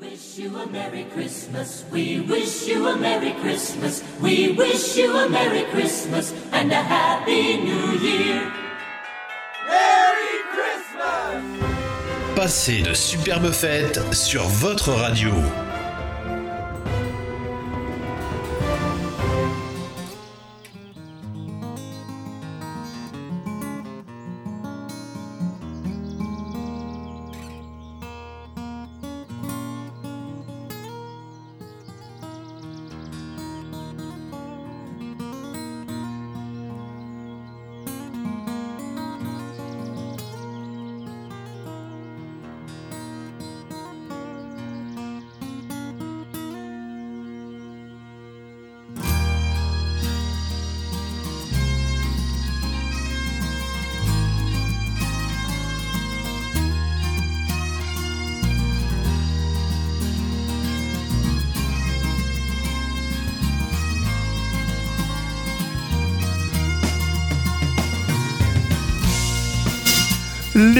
wish you a Merry Christmas. We wish you a Merry Christmas. We wish you a Merry Christmas and a Happy New Year. Merry Christmas! Passez de superbes fêtes sur votre radio.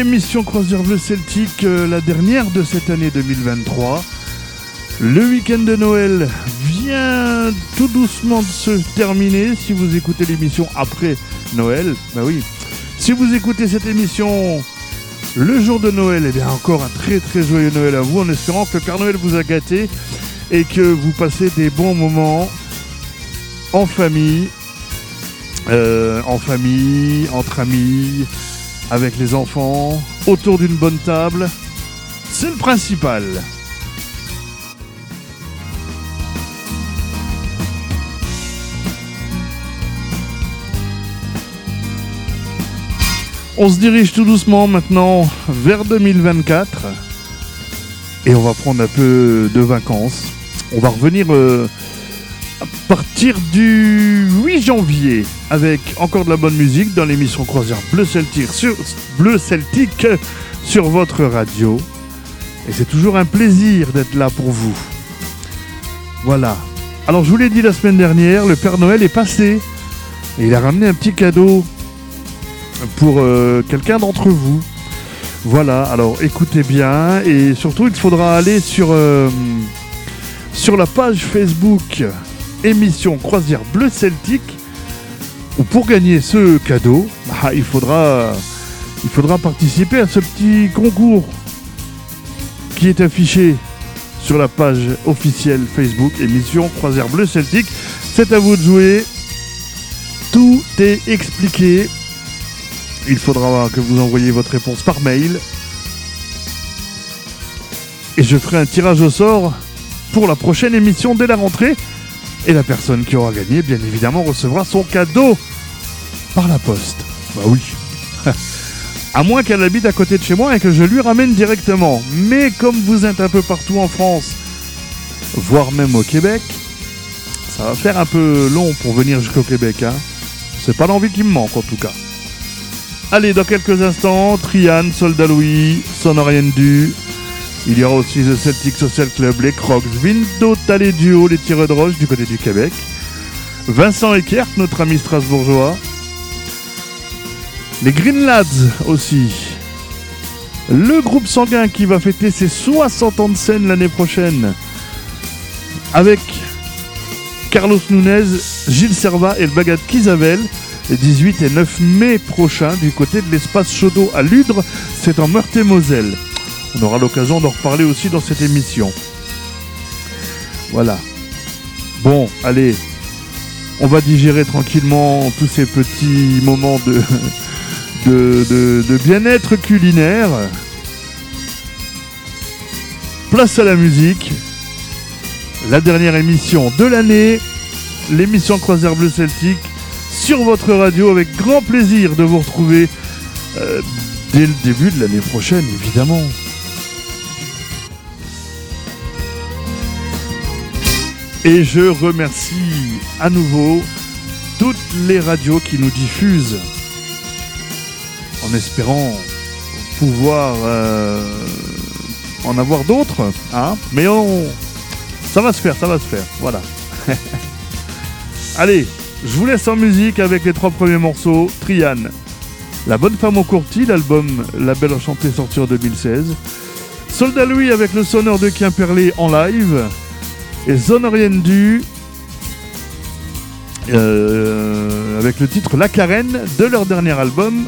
L'émission Croisière Bleu Celtique, euh, la dernière de cette année 2023. Le week-end de Noël vient tout doucement de se terminer. Si vous écoutez l'émission après Noël, bah oui. Si vous écoutez cette émission le jour de Noël, eh bien encore un très très joyeux Noël à vous, en espérant que le Père Noël vous a gâté et que vous passez des bons moments en famille, euh, en famille, entre amis, avec les enfants, autour d'une bonne table. C'est le principal. On se dirige tout doucement maintenant vers 2024 et on va prendre un peu de vacances. On va revenir euh, à partir du 8 janvier avec encore de la bonne musique dans l'émission Croisière Bleu Celtique sur, Bleu Celtique sur votre radio. Et c'est toujours un plaisir d'être là pour vous. Voilà. Alors je vous l'ai dit la semaine dernière, le Père Noël est passé. Et il a ramené un petit cadeau pour euh, quelqu'un d'entre vous. Voilà, alors écoutez bien et surtout il faudra aller sur, euh, sur la page Facebook émission Croisière Bleu Celtique où pour gagner ce cadeau, bah, il, faudra, il faudra participer à ce petit concours qui est affiché sur la page officielle Facebook émission Croisière Bleu Celtique. C'est à vous de jouer. Tout est expliqué. Il faudra que vous envoyiez votre réponse par mail. Et je ferai un tirage au sort pour la prochaine émission dès la rentrée. Et la personne qui aura gagné, bien évidemment, recevra son cadeau par la poste. Bah oui. à moins qu'elle habite à côté de chez moi et que je lui ramène directement. Mais comme vous êtes un peu partout en France, voire même au Québec, ça va faire un peu long pour venir jusqu'au Québec. Hein. C'est pas l'envie qui me manque en tout cas. Allez, dans quelques instants, Trian, Soldat Louis, Du. Il y aura aussi le Celtic Social Club, les Crocs, Vindo, Talé Duo, les Tireux de Roche du côté du Québec. Vincent Eckert, notre ami strasbourgeois. Les Green Lads aussi. Le groupe sanguin qui va fêter ses 60 ans de scène l'année prochaine. Avec Carlos Nunez, Gilles Serva et le Bagat Kisavel. Les 18 et 9 mai prochains du côté de l'espace Chaudot à Ludre. C'est en Meurthe-et-Moselle. On aura l'occasion d'en reparler aussi dans cette émission. Voilà. Bon, allez. On va digérer tranquillement tous ces petits moments de, bien-être culinaire. Place à la musique. La dernière émission de l'année. L'émission Croisière Bleu Celtique sur votre radio avec grand plaisir de vous retrouver euh, dès le début de l'année prochaine, évidemment. Et je remercie à nouveau toutes les radios qui nous diffusent en espérant pouvoir euh, en avoir d'autres. Hein Mais on... ça va se faire, ça va se faire. Voilà. Allez, je vous laisse en musique avec les trois premiers morceaux. Triane, La Bonne Femme au Courtis, l'album La Belle Enchantée sorti en 2016. Soldat Louis avec le sonore de Quimperlé en live. Et Zone Du euh, avec le titre La Carène de leur dernier album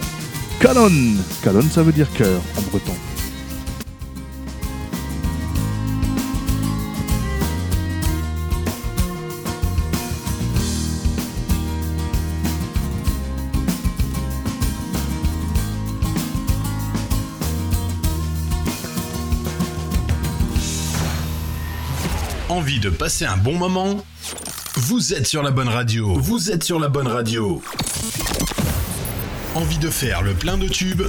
Calon. Calon ça veut dire cœur en breton. Envie de passer un bon moment? Vous êtes sur la bonne radio. Vous êtes sur la bonne radio. Envie de faire le plein de tubes?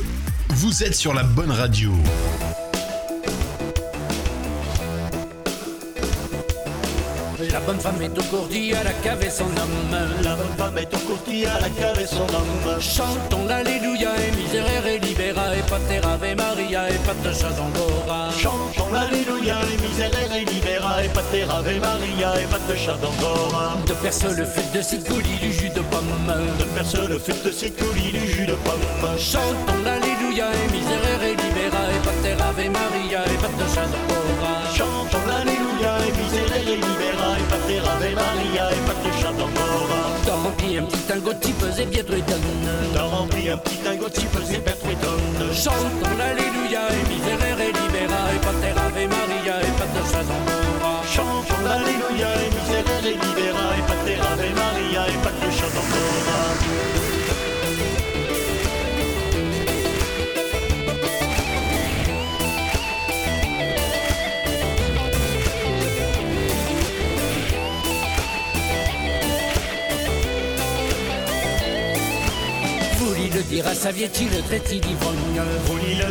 Vous êtes sur la bonne radio. La bonne femme est au courtis à la cave et son homme. La bonne femme est au courtis à la cave et son homme. Chantons l'Alléluia et misérère et et pater Ave Maria et pater Chazangora. Chantons l'Alléluia et misérère et libéra et pater Ave Maria et pater Chazangora. De perce le fut de cicouli du jus de pomme. De perce le fut de cicouli du jus de pomme. Chantons l'Alléluia et misérère et libéra et pater Ave Maria et pater Chazangora. Chantons l'Alléluia et misérère et libéra et pater Ave Maria et petit tango pesé bien truitonne. T'as rempli un petit tango petit pesé bien truitonne. Chantons l'Alléluia et misérère et libéra et pater Ave Maria et pater Chazangora. Chantons l'Alléluia et misérère et libéra et pater Ave Maria et pater Chazangora. À Savietti, le traité d'ivrogne?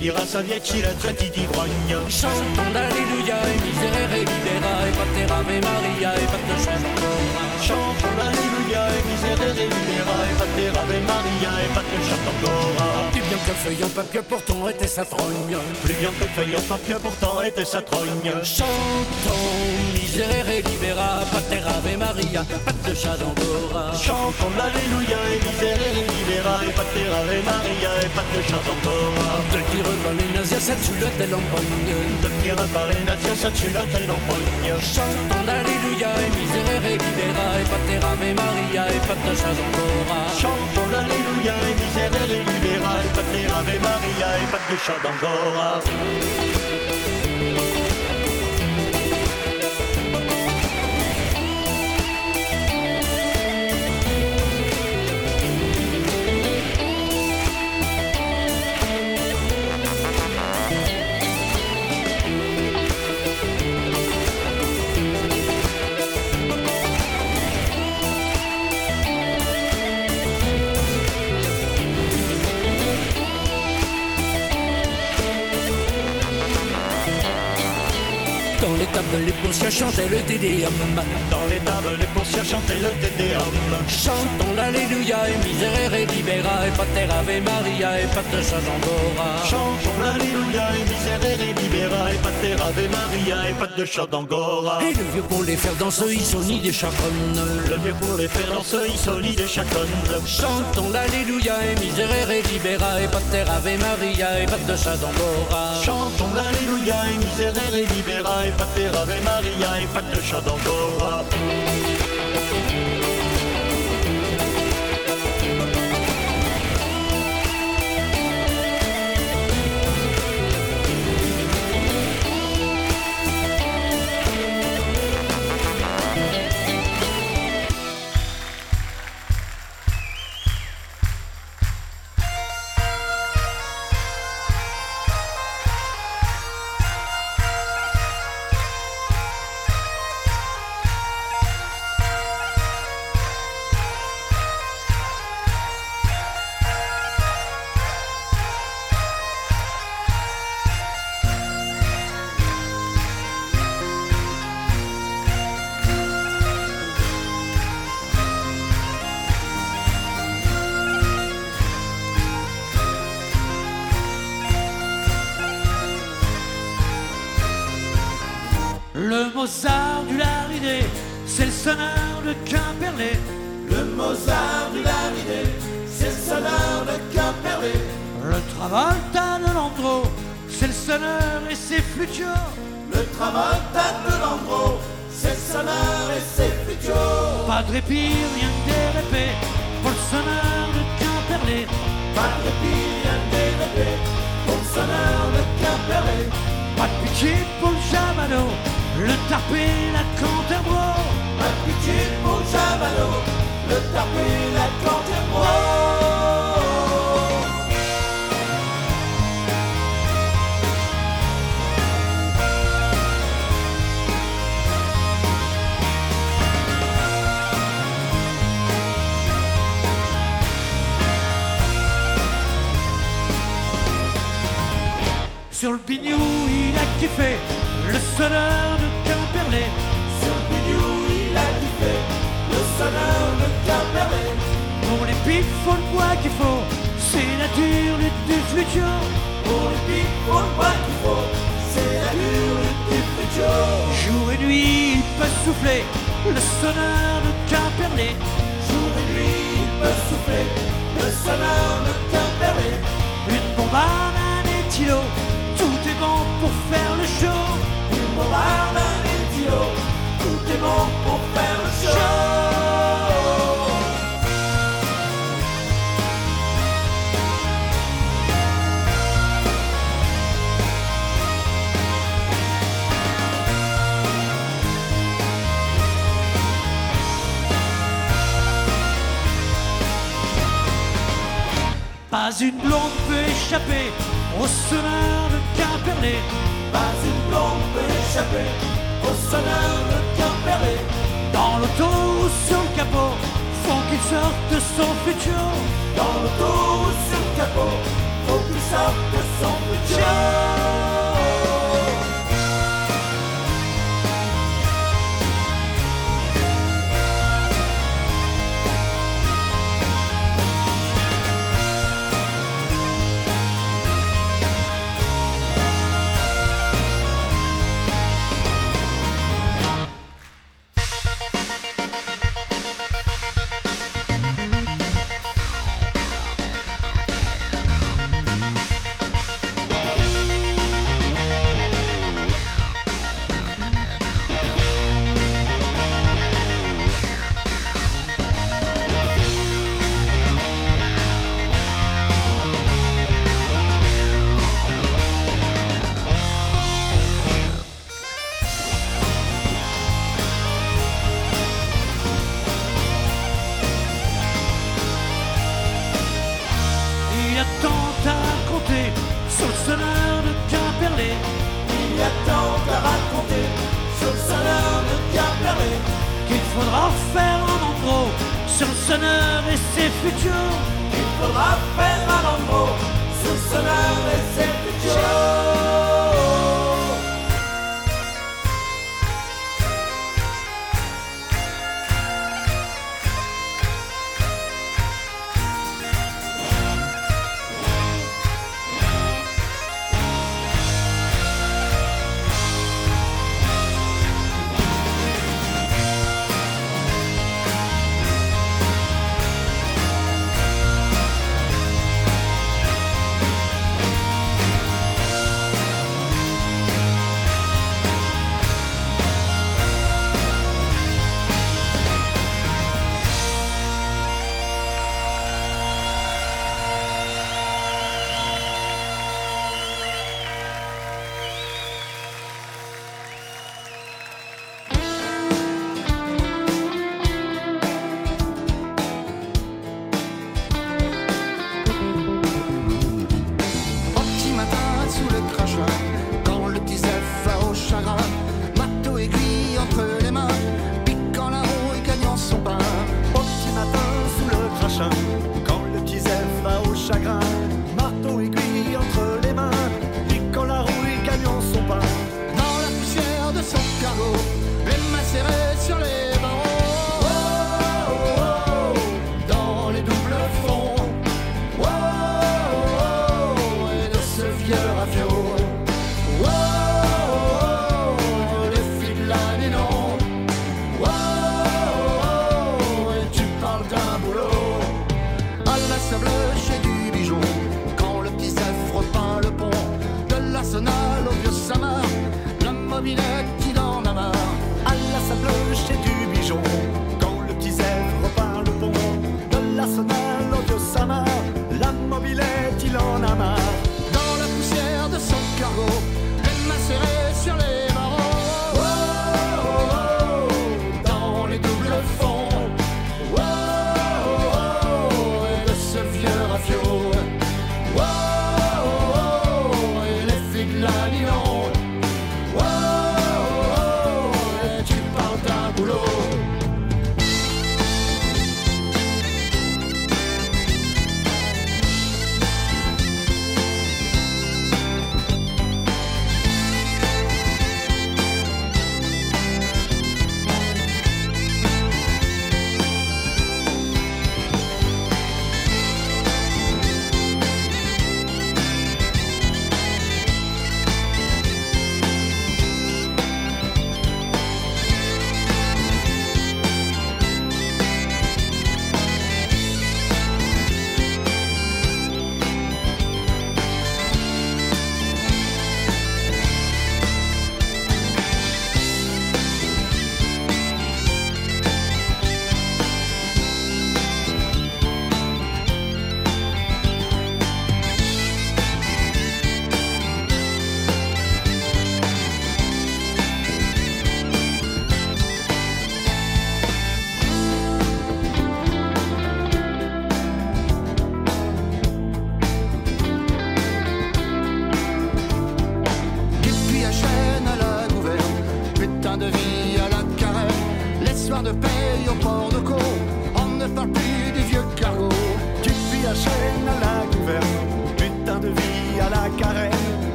Dire à Savietti, le traité d'ivrogne? Chantons l'Alléluia et misérère et et pater Ave Maria et pater Chazangora. Chantons l'Alléluia et misérère et et pater Ave Maria et pater Chazangora. Du bien que feuille en papier pourtant était sa trogne. Plus bien que feuille en papier pourtant était sa trogne. Chantons misérère et libéra pater Ave Maria pater Chazangora. Chantons l'Alléluia et et libéra et pater Ave Maria et pater Chazangora. De dire dans les nazis ça tue le tel empoigne. De dire par les nations, ça tue la telle empoigne. Chantons l'Alléluia et misérère et libéra et pater Ave Maria et pater Chazangora. Chantons l'Alléluia et et libéra et pater Ave Maria et pater Chazangora. Tables, les boursiers chantaient le Tédéum. Dans les tables, les boursiers chantaient le Tédéum. Chantons l'Alléluia et misérère et libéra et pater Ave Maria et pater Chazangora. Chantons l'Alléluia et misérère et libéra et pater Ave Maria et pater Chazangora. Et le vieux pour les faire dans ce Isoni des chaconnes. Le vieux pour les faire dans ce solide et chaconne. Chantons l'Alléluia et misérère et libéra et pater Ave Maria et pater Chazangora. Chantons l'Alléluia et misérère et pater Ave Maria et pater Chazangora. Le feel sonneur de Quimperlé. Sur le bidou, il a kiffé le sonneur de Quimperlé. Pour les pipes, faut le bois qu'il faut, c'est la dure lutte du flutio. Pour les pipes, pour le bois qu'il faut, c'est la dure du flutio. Jour et nuit, il peut souffler le sonneur de Quimperlé. Jour et nuit, il peut souffler le sonneur de Quimperlé. Une bombarde, un éthylot, tout est bon pour faire le Pas une blonde peut échapper au sonneur de Quimperlé. Échapper au sonneur de Quimperlé. Dans l'auto ou sur le capot, faut qu'il sorte son futur. Dans l'auto ou sur le capot, faut qu'il sorte son futur. struggle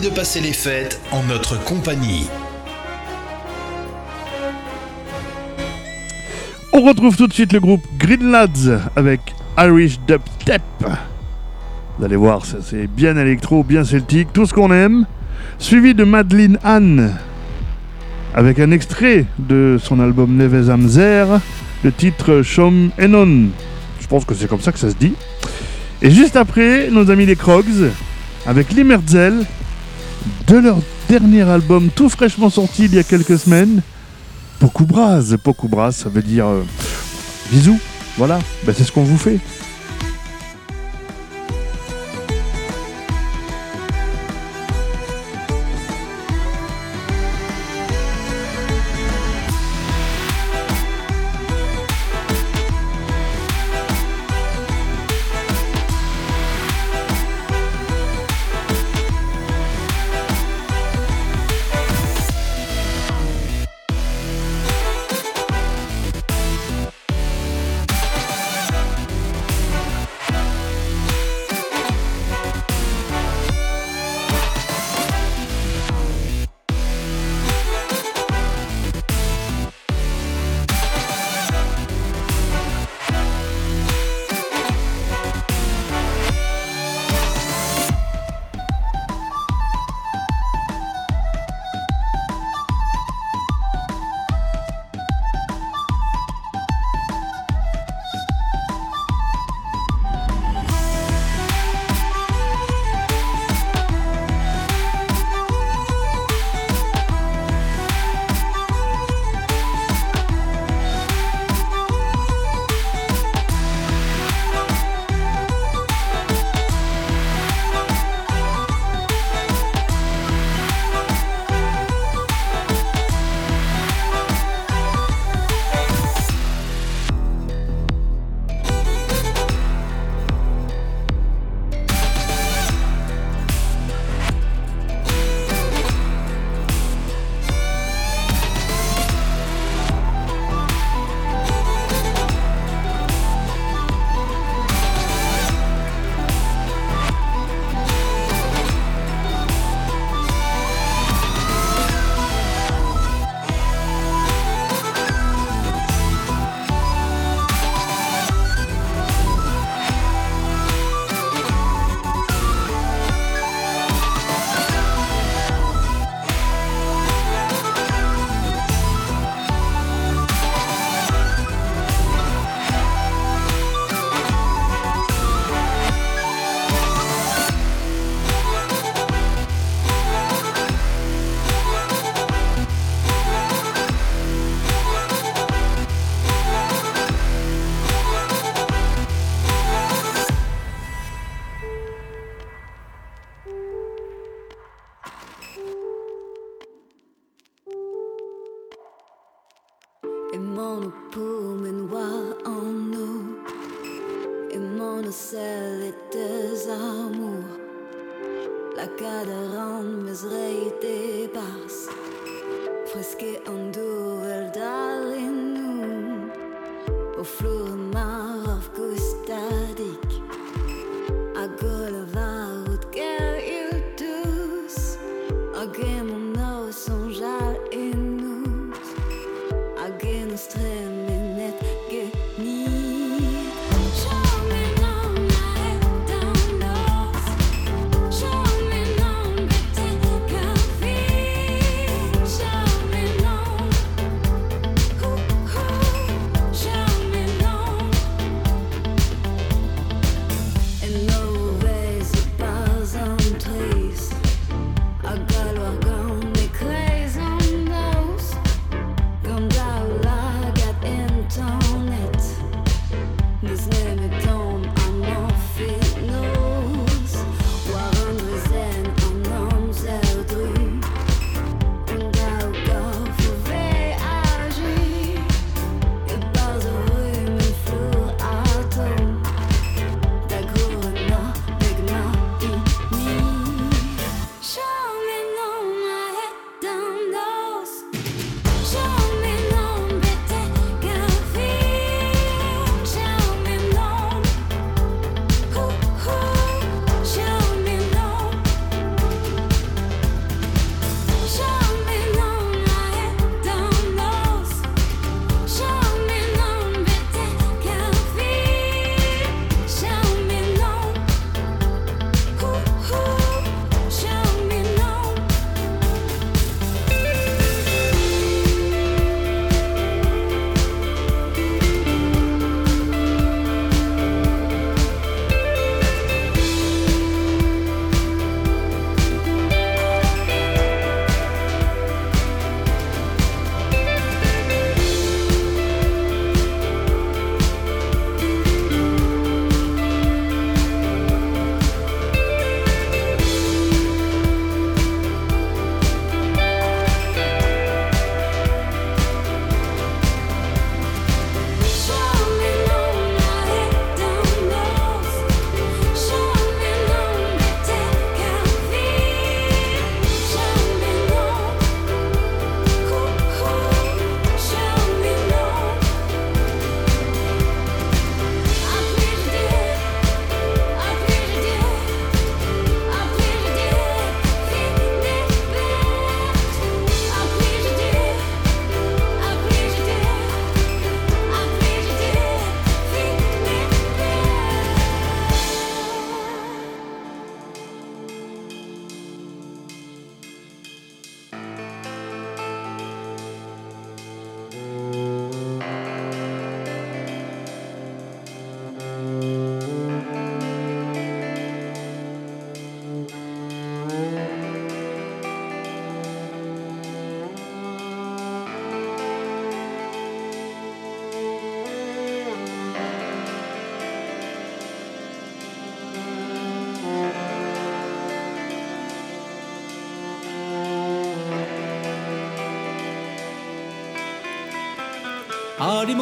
de passer les fêtes en notre compagnie. On retrouve tout de suite le groupe Green Lads avec Irish Dub Step. Vous allez voir, c'est bien électro, bien celtique, tout ce qu'on aime. Suivi de Madeleine Anne avec un extrait de son album Neves Amzer, le titre Shom Enon. Je pense que c'est comme ça que ça se dit. Et juste après, nos amis les Crogs avec Limerzel de leur dernier album tout fraîchement sorti il y a quelques semaines, Pokubras. Pokubras, ça veut dire euh, bisous. Voilà, bah, c'est ce qu'on vous fait.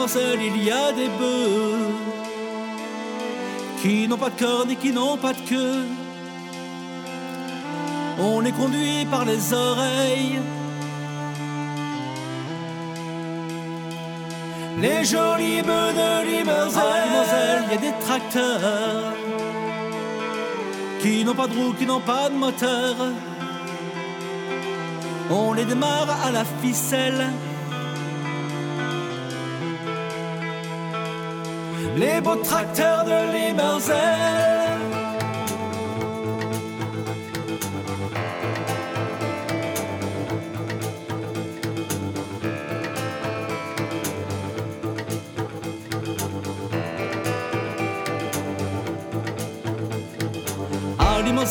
Il y a des bœufs qui n'ont pas de cornes et qui n'ont pas de queue. On les conduit par les oreilles. Les jolis bœufs de Limoselle, il y a des tracteurs qui n'ont pas de roues, qui n'ont pas de moteur. On les démarre à la ficelle. Les beaux tracteurs de Limousin.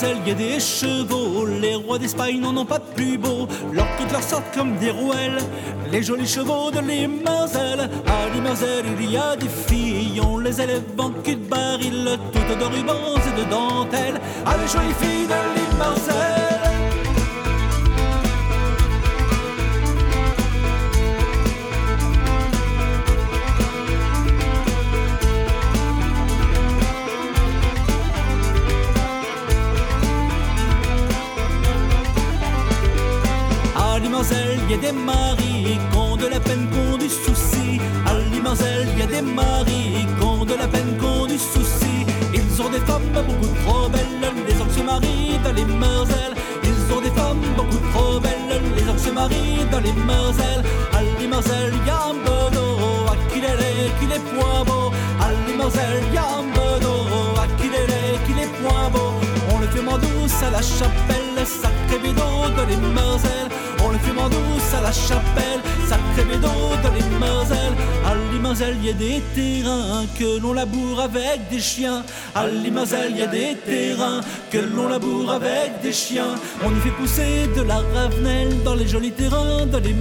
À il y a des chevaux, les rois d'Espagne n'en ont pas de plus beau. Leurs queues leur sortent comme des rouelles, les jolis chevaux de Limoselle. À Limoselle, il y a des filles, on les élève en cul de baril, toutes de rubans et de dentelles. Ah, les jolies filles de Limoselle. Il y a des maris qui ont de la peine, qui ont du souci. À Limazel, il y a des maris qui ont de la peine, qui ont du souci. Ils ont des femmes beaucoup trop belles, les hommes se marient dans les. Ils ont des femmes beaucoup trop belles, les hommes se marient dans les. À Limazel, il y a un bedeau, à qui l'est, qui les point beau. À Limazel, il y a un bedeau, à qui l'est, qui les point beau. On le fume en douce à la chapelle, sacré bédot de les. À la chapelle, sacré bédot de les. À Limazel, il y a des terrains que l'on laboure avec des chiens. À Limazel, il y a des terrains que l'on laboure avec des chiens. On y fait pousser de la ravenelle dans les jolis terrains dans les.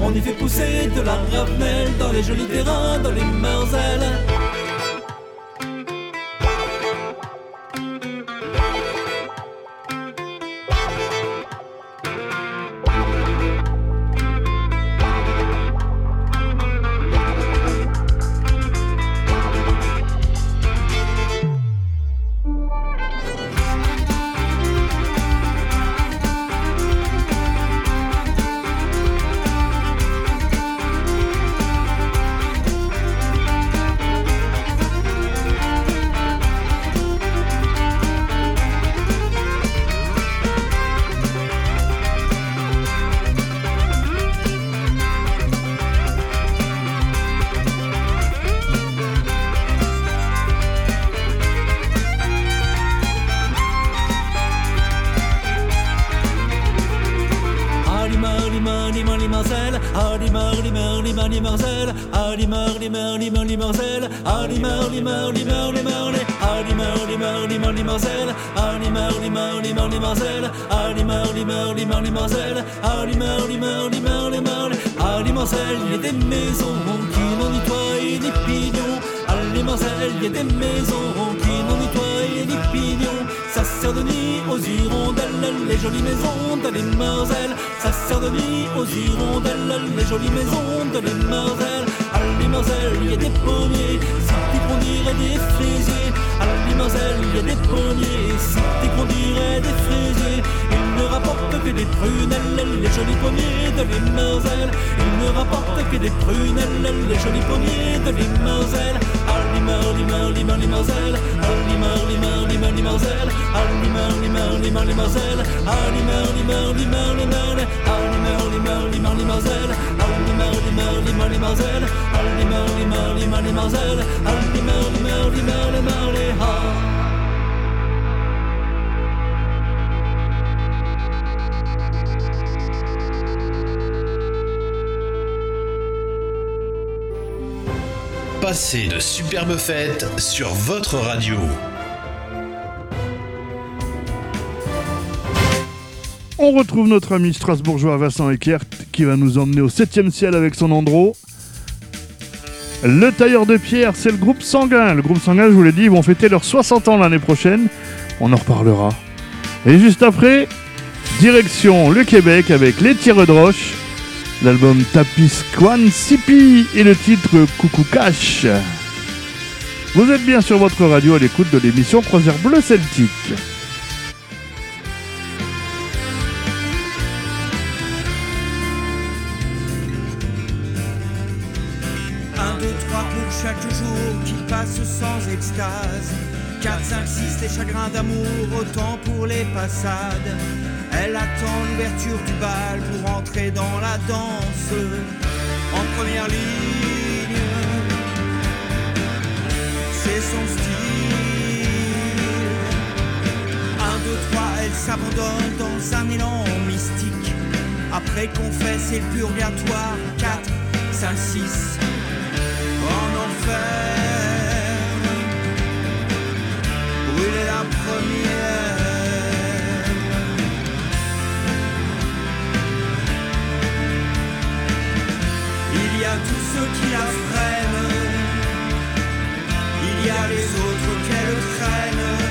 On y fait pousser de la ravenelle dans les jolis terrains dans les. Marcel, Ali Marli Marli Marli Marli, Ali Marcel, il y a des maisons qui n'ont ni toit ni pignon. Ali Marcel, y a des maisons qui n'ont ni toit ni pignon. Ça sert de nid aux hirondelles, les jolies maisons de les Marcel. Ça sert de nid aux hirondelles, les jolies maisons de les Marcel. À Limarcel, il y a des pommiers, si tu qu'on dirait des fraisiers. À Limarcel, il y a des pommiers, si tu qu'on dirait des fraisiers. Ils ne rapportent que des prunelles, les jolis pommiers de les Marcel. Ils ne rapportent que des prunelles, les jolis pommiers de Marcel. À Limar, Limar, Limar, Limarcel. À Limar, Limar, Limar, Limar, Limar, Limar, Limar, Limar, Limar, Limar, Limar, Limar, Passez de superbes fêtes sur votre radio. On retrouve notre ami strasbourgeois Vincent Eckert qui va nous emmener au 7ème ciel avec son Andro. Le tailleur de pierre, c'est le groupe sanguin. Le groupe sanguin, je vous l'ai dit, ils vont fêter leurs 60 ans l'année prochaine. On en reparlera. Et juste après, direction le Québec avec les tireux de roche, l'album Tapisquan Sipi et le titre Coucou Cash. Vous êtes bien sur votre radio à l'écoute de l'émission Croisière Bleu Celtique. Un, deux, trois pour chaque jour qui passe sans extase. 4, 5, 6, les chagrins d'amour, autant pour les passades. Elle attend l'ouverture du bal pour entrer dans la danse. En première ligne, c'est son style. 1, 2, 3, elle s'abandonne dans un élan mystique. Après qu'on fait, c'est le purgatoire. 4, 5, 6, en enfer. Brûler la première. Il y a tous ceux qui la freinent. Il y a les autres qu'elle traîne.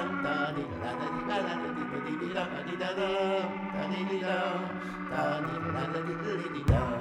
da da da da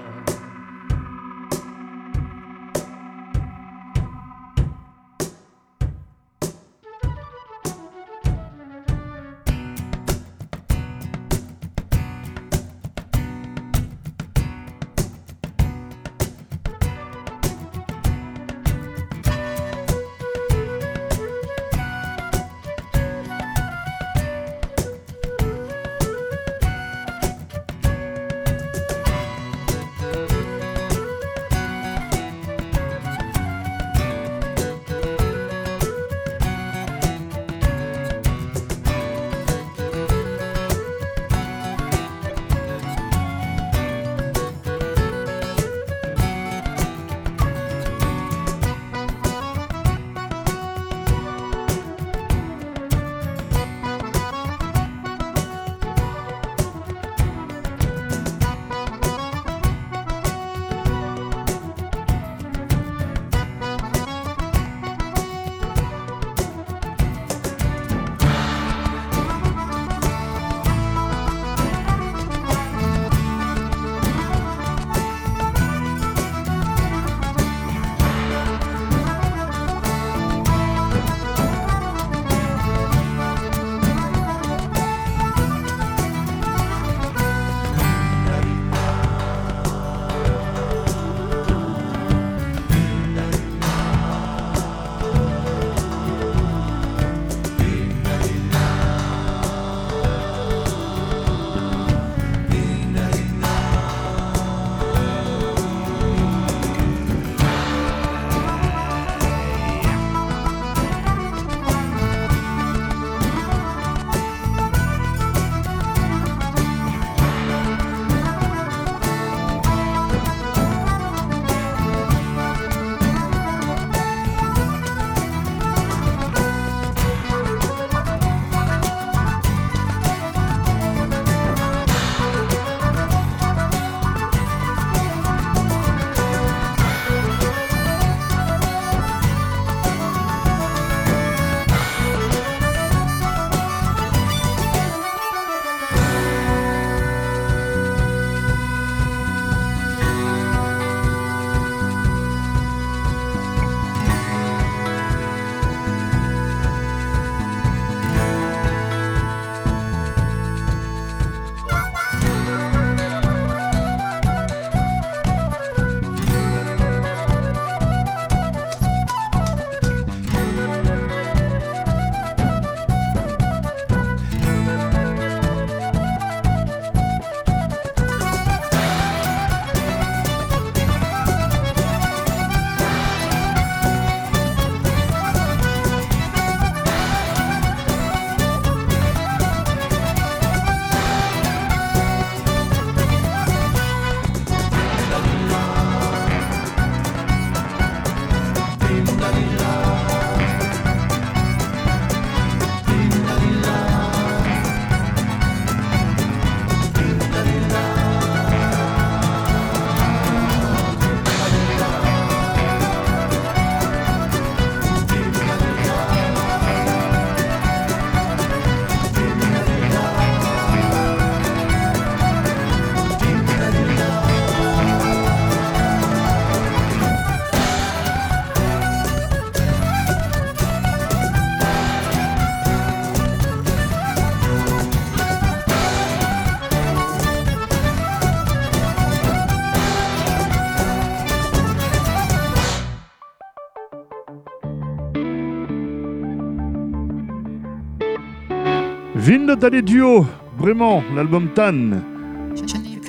le Dalé Duo, vraiment, l'album Tan.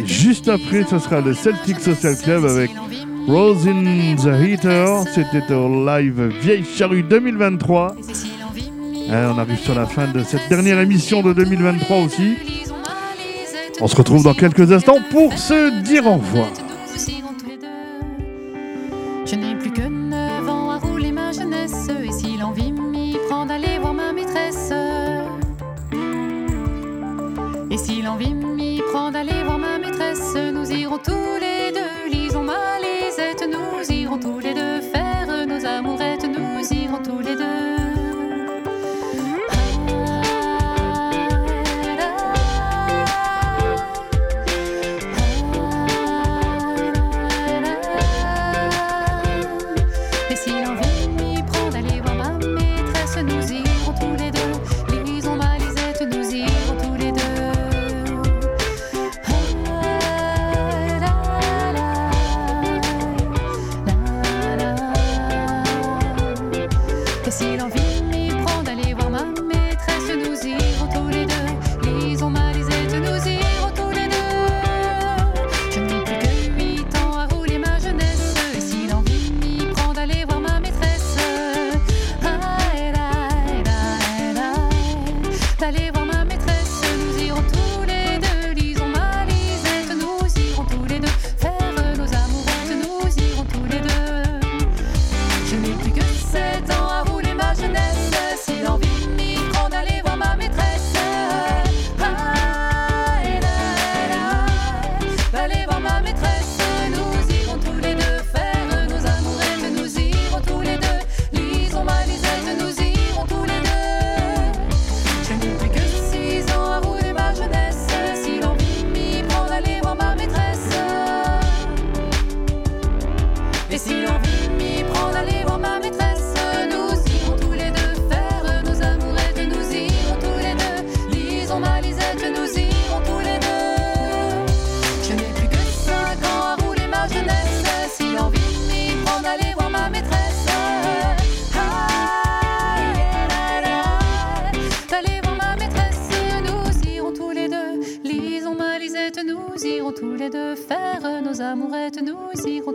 Juste après, ce sera le Celtic Social Club avec Rose in the Heater. C'était au live Vieille Charrue 2023. Et on arrive sur la fin de cette dernière émission de 2023 aussi. On se retrouve dans quelques instants pour se dire au revoir.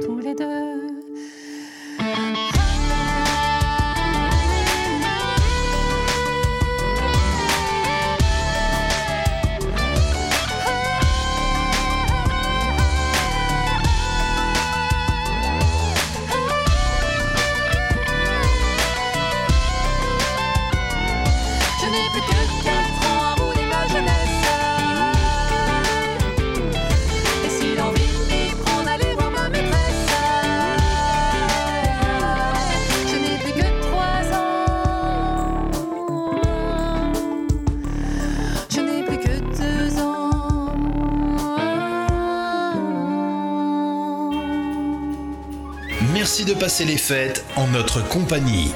tous les deux. Merci de passer les fêtes en notre compagnie.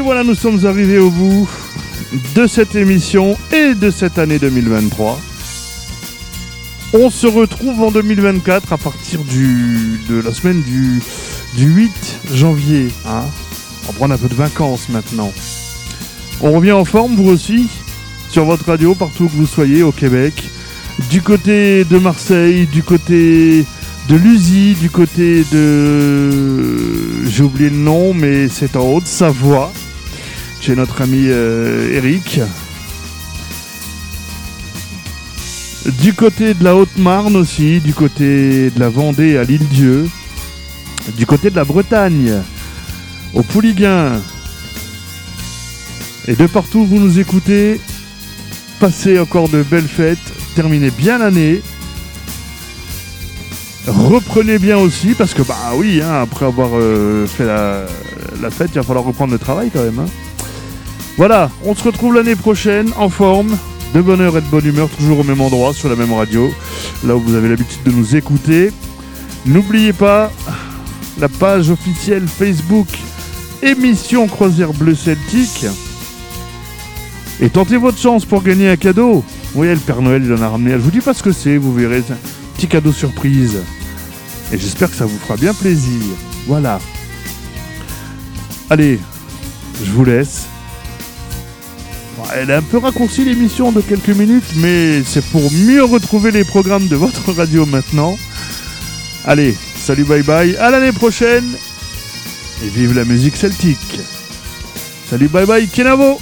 Et voilà, nous sommes arrivés au bout de cette émission et de cette année 2023. On se retrouve en 2024 à partir du, de la semaine du, du 8 janvier. Hein on va prendre un peu de vacances maintenant. On revient en forme, vous aussi, sur votre radio, partout où vous soyez, au Québec. Du côté de Marseille, du côté de Lusy, du côté de... J'ai oublié le nom, mais c'est en Haute-Savoie, chez notre ami euh, Eric. Du côté de la Haute-Marne aussi, du côté de la Vendée à l'île-Dieu, du côté de la Bretagne, au Pouliguen. Et de partout où vous nous écoutez, passez encore de belles fêtes, terminez bien l'année. Reprenez bien aussi, parce que bah oui, hein, après avoir euh, fait la, fête, il va falloir reprendre le travail quand même. hein. Voilà, on se retrouve l'année prochaine en forme, de bonne heure et de bonne humeur, toujours au même endroit, sur la même radio, là où vous avez l'habitude de nous écouter. N'oubliez pas la page officielle Facebook émission Croisière Bleu Celtique. Et tentez votre chance pour gagner un cadeau. Oui, le Père Noël, il en a ramené. Je vous dis pas ce que c'est, vous verrez. Un petit cadeau surprise. Et j'espère que ça vous fera bien plaisir. Voilà. Allez, je vous laisse. Bon, Elle a un peu raccourci l'émission de quelques minutes, mais c'est pour mieux retrouver les programmes de votre radio maintenant. Allez, salut, bye bye, à l'année prochaine et vive la musique celtique. Salut, bye bye, Kenavo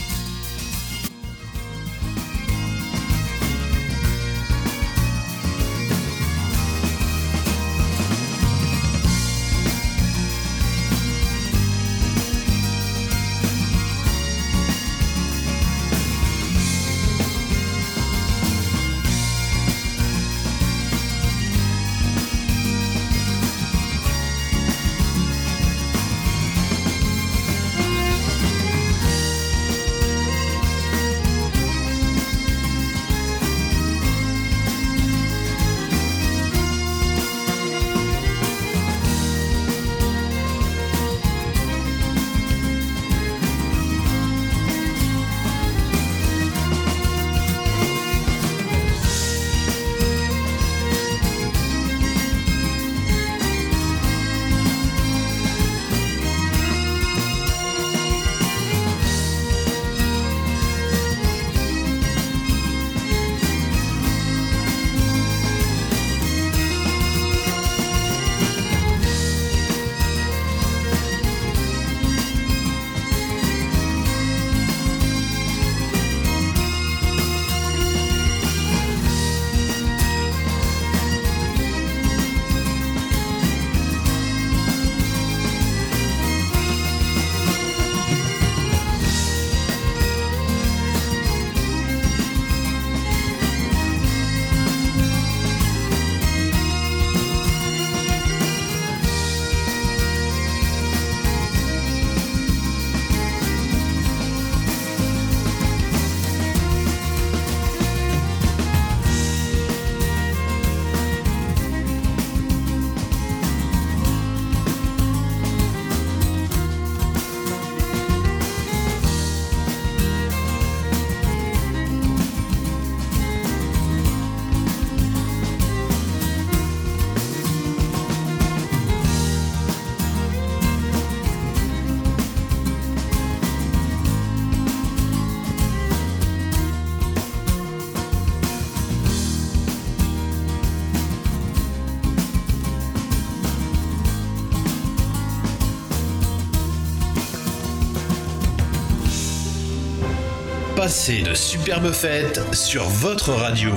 Passez de superbes fêtes sur votre radio.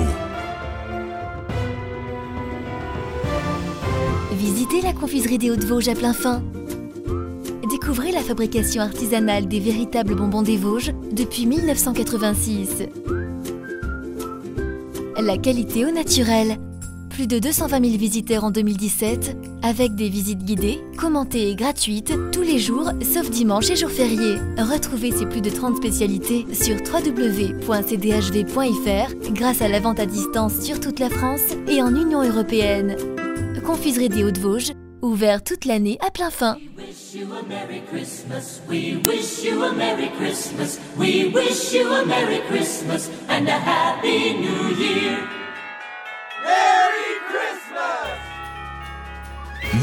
Visitez la confiserie des Hauts-de-Vosges à plein fin. Découvrez la fabrication artisanale des véritables bonbons des Vosges depuis 1986. La qualité au naturel. Plus de 220 000 visiteurs en 2017, avec des visites guidées, commentées et gratuites les jours, sauf dimanche et jours fériés. Retrouvez ces plus de 30 spécialités sur www.cdhv.fr grâce à la vente à distance sur toute la France et en Union européenne. Confiserie des Hauts-de-Vosges, ouvert toute l'année à plein fin.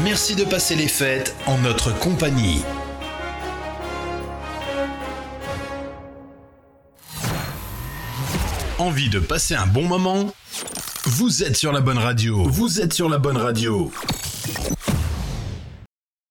Merci de passer les fêtes en notre compagnie. Envie de passer un bon moment? Vous êtes sur la bonne radio. Vous êtes sur la bonne radio.